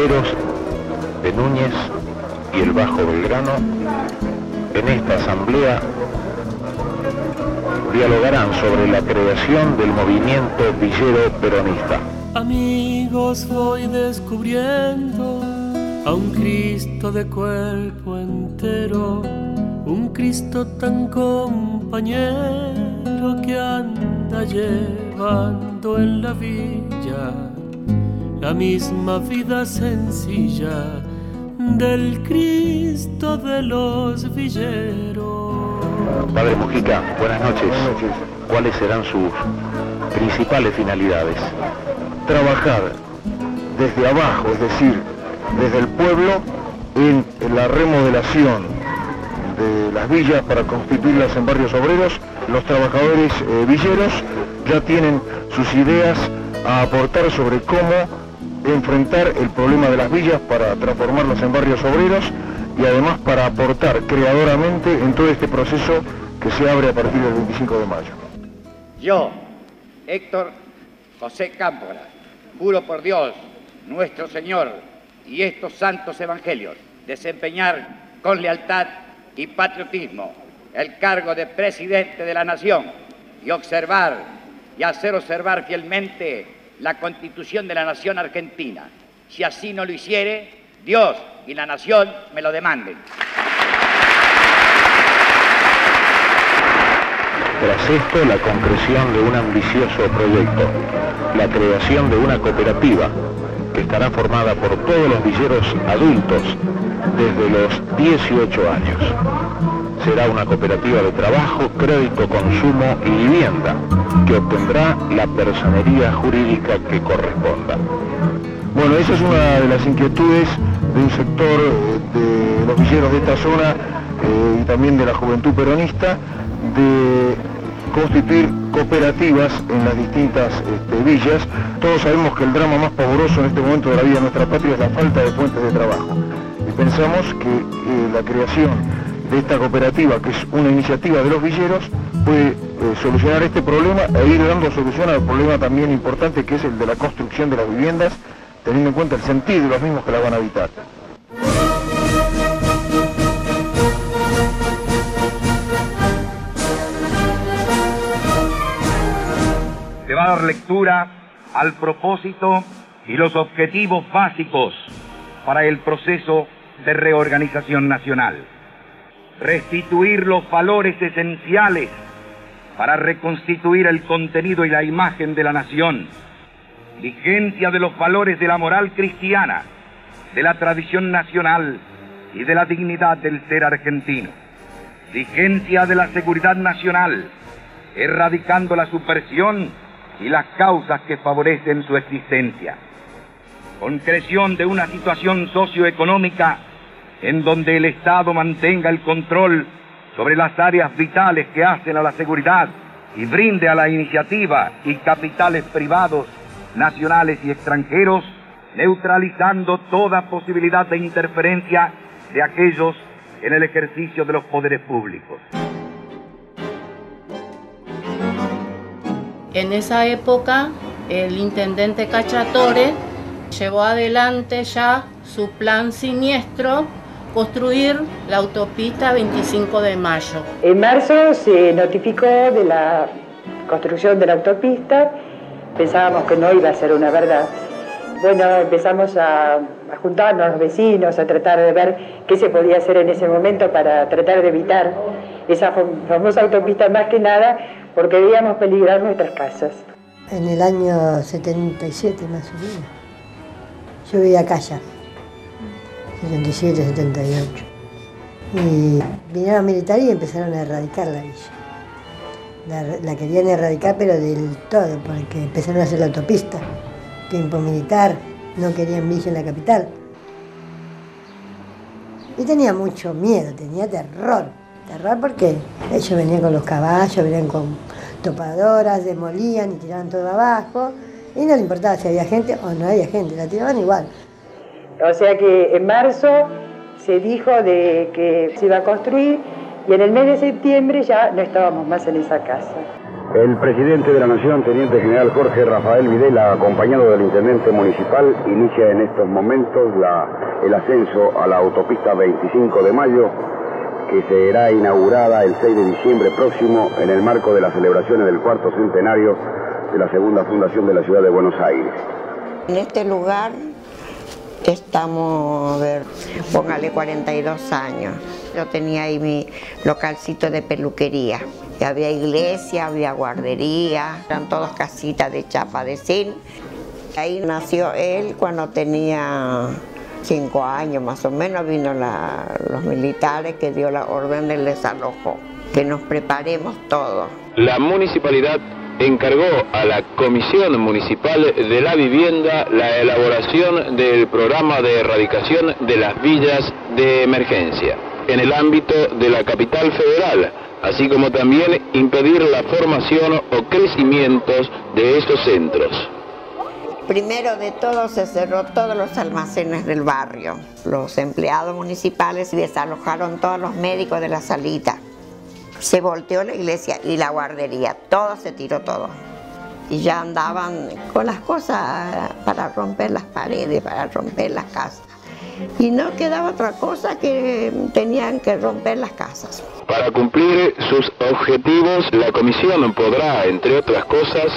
de Núñez y el Bajo Belgrano en esta asamblea dialogarán sobre la creación del movimiento villero peronista. Amigos, voy descubriendo a un Cristo de cuerpo entero, un Cristo tan compañero que anda llevando en la villa la misma vida sencilla del Cristo de los villeros. Padre Mujica, buenas noches. ¿Cuáles serán sus principales finalidades? Trabajar desde abajo, es decir, desde el pueblo, en, la remodelación de las villas para constituirlas en barrios obreros. Los trabajadores eh, villeros ya tienen sus ideas a aportar sobre cómo enfrentar el problema de las villas para transformarlas en barrios obreros y además para aportar creadoramente en todo este proceso que se abre a partir del 25 de mayo. Yo, Héctor José Cámpora, juro por Dios, nuestro Señor y estos santos evangelios, desempeñar con lealtad y patriotismo el cargo de presidente de la nación y observar y hacer observar fielmente la constitución de la nación argentina. Si así no lo hiciere, Dios y la nación me lo demanden. Tras esto, la concreción de un ambicioso proyecto, la creación de una cooperativa que estará formada por todos los villeros adultos desde los 18 años. Será una cooperativa de trabajo, crédito, consumo y vivienda que obtendrá la personería jurídica que corresponda. Bueno, esa es una de las inquietudes de un sector eh, de los villeros de esta zona eh, y también de la juventud peronista de constituir cooperativas en las distintas este, villas. Todos sabemos que el drama más pavoroso en este momento de la vida de nuestra patria es la falta de fuentes de trabajo. Y pensamos que eh, la creación de esta cooperativa, que es una iniciativa de los villeros, puede solucionar este problema e ir dando solución al problema también importante que es el de la construcción de las viviendas teniendo en cuenta el sentido de los mismos que la van a habitar. Se va a dar lectura al propósito y los objetivos básicos para el proceso de reorganización nacional. Restituir los valores esenciales para reconstituir el contenido y la imagen de la nación vigencia de los valores de la moral cristiana, de la tradición nacional y de la dignidad del ser argentino, vigencia de la seguridad nacional, erradicando la supersión y las causas que favorecen su existencia, concreción de una situación socioeconómica en donde el Estado mantenga el control sobre las áreas vitales que hacen a la seguridad y brinde a la iniciativa y capitales privados nacionales y extranjeros, neutralizando toda posibilidad de interferencia de aquellos en el ejercicio de los poderes públicos. En esa época, el intendente Cachatore llevó adelante ya su plan siniestro, construir la autopista 25 de mayo. En marzo se notificó de la construcción de la autopista pensábamos que no iba a ser una verdad. Bueno, empezamos a, juntarnos los vecinos, a tratar de ver qué se podía hacer en ese momento para tratar de evitar esa famosa autopista más que nada porque veíamos peligrar nuestras casas. En el año 77 más o menos, yo vivía acá ya, 77, 78. Y vinieron militares y empezaron a erradicar la villa la, querían erradicar, pero del todo, porque empezaron a hacer la autopista. Tiempo militar, no querían Villa en la capital. Y tenía mucho miedo, tenía terror. Terror porque ellos venían con los caballos, venían con topadoras, demolían y tiraban todo abajo. Y no le importaba si había gente o no había gente, la tiraban igual. O sea que en marzo se dijo de que se iba a construir y en el mes de septiembre ya no estábamos más en esa casa. El presidente de la Nación, Teniente General Jorge Rafael Videla, acompañado del intendente municipal, inicia en estos momentos el ascenso a la autopista 25 de mayo, que será inaugurada el 6 de diciembre próximo en el marco de las celebraciones del cuarto centenario de la segunda fundación de la ciudad de Buenos Aires. En este lugar estamos, a ver, póngale 42 años. Yo tenía ahí mi localcito de peluquería. Había iglesia, había guardería, eran todas casitas de chapa de zinc. Ahí nació él cuando tenía cinco años más o menos, vino los militares que dio la orden del desalojo, que nos preparemos todos. La municipalidad encargó a la Comisión Municipal de la Vivienda la elaboración del programa de erradicación de las villas de emergencia en el ámbito de la capital federal, así como también impedir la formación o crecimientos de estos centros. Primero de todo se cerró todos los almacenes del barrio. Los empleados municipales desalojaron todos los médicos de la salita se volteó la iglesia y la guardería, todo se tiró todo. Y ya andaban con las cosas para romper las paredes, para romper las casas. Y no quedaba otra cosa que tenían que romper las casas. Para cumplir sus objetivos, la comisión podrá, entre otras cosas,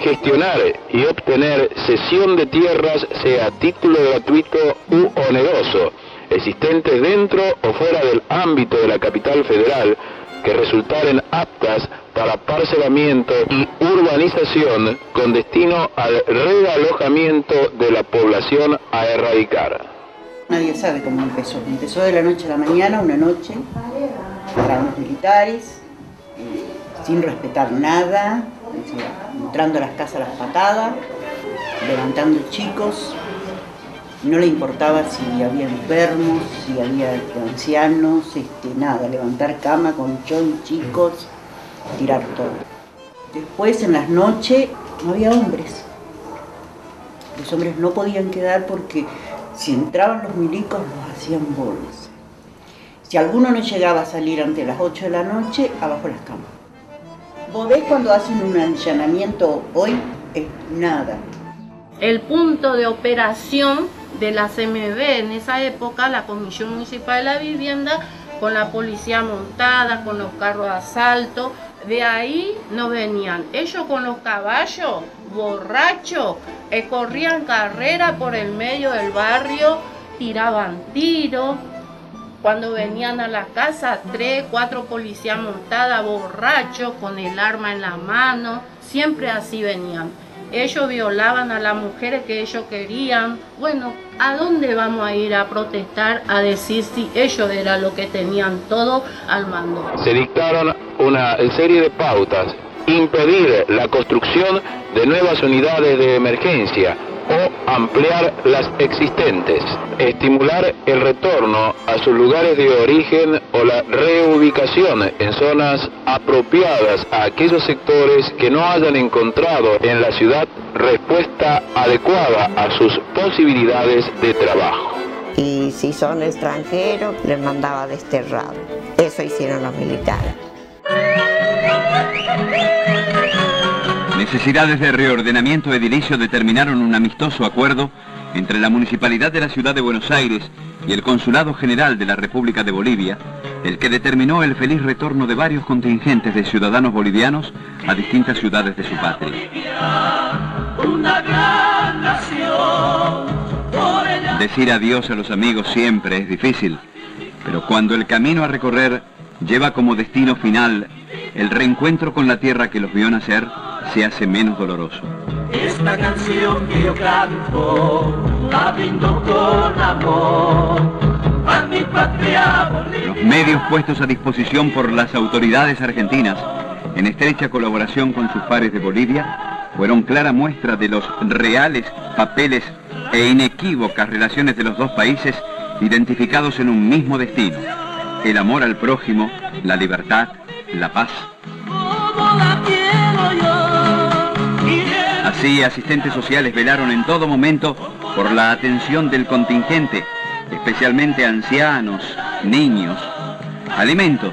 gestionar y obtener cesión de tierras, sea título gratuito u oneroso, existentes dentro o fuera del ámbito de la capital federal, que resultaren aptas para parcelamiento y urbanización con destino al realojamiento de la población a erradicar. Nadie sabe cómo empezó. Empezó de la noche a la mañana, una noche, para militares, eh, sin respetar nada, entrando a las casas a las patadas, levantando chicos, no le importaba si había enfermos, si había ancianos, este, nada, levantar cama, colchón, chicos, tirar todo. Después en las noches no había hombres. Los hombres no podían quedar porque si entraban los milicos los hacían bolas. Si alguno no llegaba a salir ante las 8 de la noche, abajo las camas. Vos ves cuando hacen un allanamiento hoy, es nada. El punto de operación de la CMB en esa época, la Comisión Municipal de la Vivienda, con la policía montada, con los carros de asalto. De ahí no venían. Ellos con los caballos, borrachos, eh, corrían carrera por el medio del barrio, tiraban tiros. Cuando venían a la casa, tres, cuatro policías montadas, borrachos, con el arma en la mano. Siempre así venían ellos violaban a las mujeres que ellos querían. Bueno, ¿a dónde vamos a ir a protestar a decir si ellos eran lo que tenían todo al mando? Se dictaron una serie de pautas, impedir la construcción de nuevas unidades de emergencia, o ampliar las existentes, estimular el retorno a sus lugares de origen o la reubicación en zonas apropiadas a aquellos sectores que no hayan encontrado en la ciudad respuesta adecuada a sus posibilidades de trabajo. Y si son extranjeros, les mandaba desterrado. Eso hicieron los militares. Necesidades de reordenamiento edilicio determinaron un amistoso acuerdo entre la Municipalidad de la Ciudad de Buenos Aires y el Consulado General de la República de Bolivia, el que determinó el feliz retorno de varios contingentes de ciudadanos bolivianos a distintas ciudades de su patria. Decir adiós a los amigos siempre es difícil, pero cuando el camino a recorrer lleva como destino final el reencuentro con la tierra que los vio nacer, se hace menos doloroso. Esta canción que yo canto, la con amor. A mi patria Los medios puestos a disposición por las autoridades argentinas, en estrecha colaboración con sus pares de Bolivia, fueron clara muestra de los reales papeles e inequívocas relaciones de los dos países identificados en un mismo destino, el amor al prójimo, la libertad, la paz. Así, asistentes sociales velaron en todo momento por la atención del contingente, especialmente ancianos, niños, alimentos,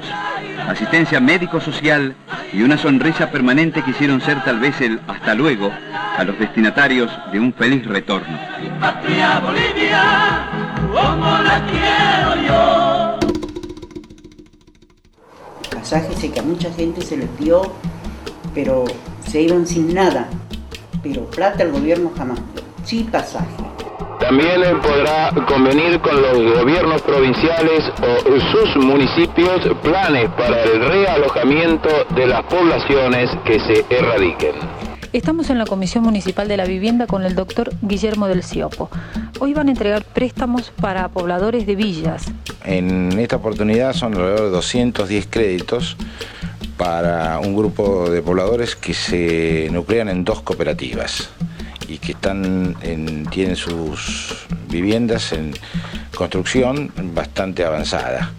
asistencia médico-social y una sonrisa permanente quisieron ser tal vez el hasta luego a los destinatarios de un feliz retorno. Patria Bolivia, como la quiero yo. Pasajes que a mucha gente se les dio, pero se iban sin nada. Pero plata el gobierno jamás. Sí pasaje. También podrá convenir con los gobiernos provinciales o sus municipios planes para el realojamiento de las poblaciones que se erradiquen. Estamos en la Comisión Municipal de la Vivienda con el doctor Guillermo del Ciopo. Hoy van a entregar préstamos para pobladores de villas. En esta oportunidad son alrededor de 210 créditos para un grupo de pobladores que se nuclean en dos cooperativas y que tienen sus viviendas en construcción bastante avanzada.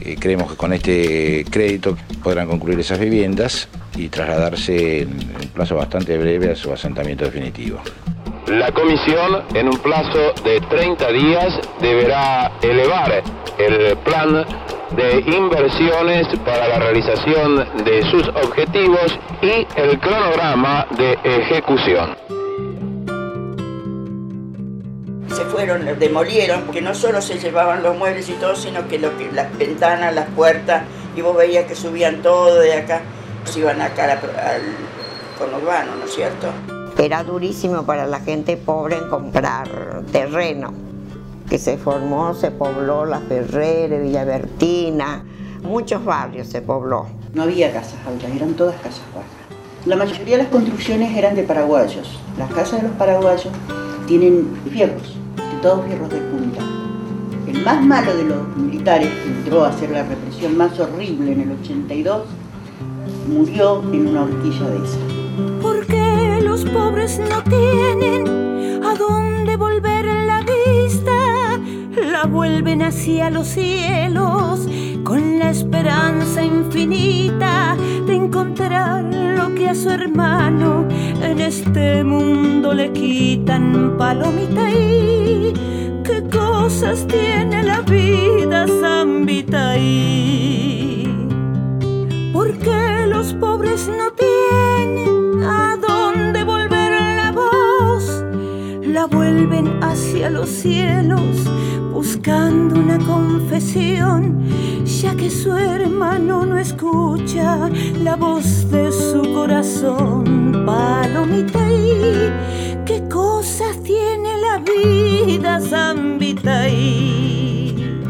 Eh, creemos que con este crédito podrán concluir esas viviendas y trasladarse en un plazo bastante breve a su asentamiento definitivo. La comisión, en un plazo de 30 días, deberá elevar el plan de inversiones para la realización de sus objetivos y el cronograma de ejecución. se fueron, los demolieron, porque no solo se llevaban los muebles y todo, sino que, lo que las ventanas, las puertas, y vos veías que subían todo de acá, se iban acá al, al conurbano, ¿no es cierto? Era durísimo para la gente pobre en comprar terreno, que se formó, se pobló La Ferrere, Villavertina, muchos barrios se pobló. No había casas altas, eran todas casas bajas. La mayoría de las construcciones eran de paraguayos. Las casas de los paraguayos tienen fierros, de todos fierros de punta. El más malo de los militares, que entró a hacer la represión más horrible en el 82, murió en una horquilla de esa. Porque los pobres no tienen a dónde volver vuelven hacia los cielos con la esperanza infinita de encontrar lo que a su hermano en este mundo le quitan palomita y qué cosas tiene la vida zambita y porque los pobres no vuelven hacia los cielos buscando una confesión, ya que su hermano no escucha la voz de su corazón. Palomita y qué cosas tiene la vida, zambita y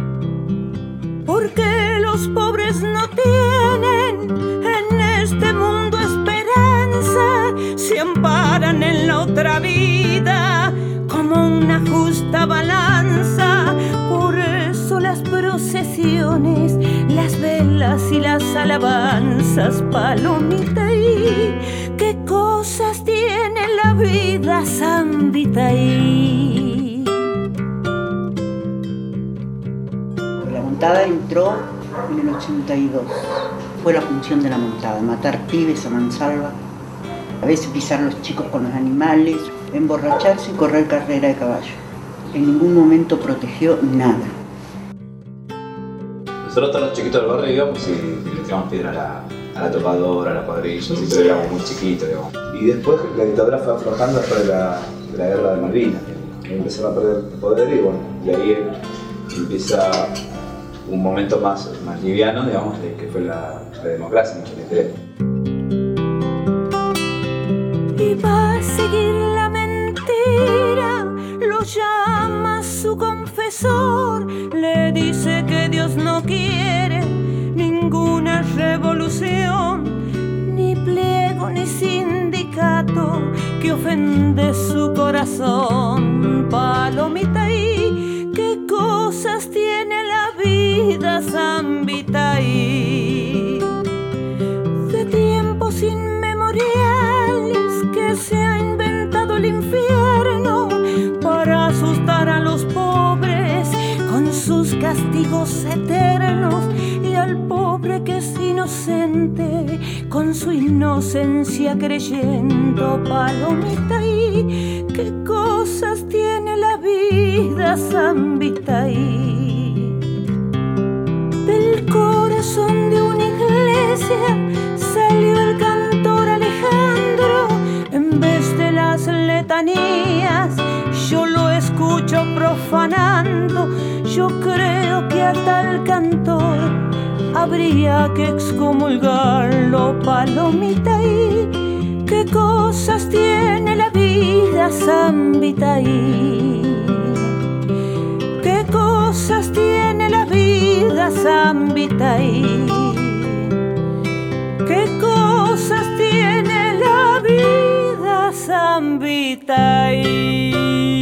porque los pobres no tienen se amparan en la otra vida como una justa balanza. Por eso las procesiones, las velas y las alabanzas, palomita y qué cosas tiene la vida, zambita y La montada entró en el 82. Fue la función de la montada, matar pibes a mansalva, a veces pisar los chicos con los animales, emborracharse y correr carrera de caballo. En ningún momento protegió nada. Nosotros todos los chiquitos del barrio íbamos y, le tiramos piedra a la, a la topadora, a la cuadrilla, así pero éramos muy chiquitos, digamos. Y después la dictadura fue aflojando después de la, de la guerra de Malvinas. Empezaron a perder el poder y bueno, y ahí empieza un momento más, más liviano, digamos, de que fue la, la democracia en el que ofende su corazón. Palomita y qué cosas tiene la vida, zambita y de tiempos inmemoriales que se ha inventado el infierno para asustar a los pobres con sus castigos eternos con su inocencia creyendo palomita y qué cosas tiene la vida zambita y del corazón de una iglesia salió el cantor Alejandro. En vez de las letanías yo lo escucho profanando. Yo creo que hasta el cantor habría que excomulgarlo, palomita y qué cosas tiene la vida, zambita y qué cosas tiene la vida, zambita y qué cosas tiene la vida, zambita y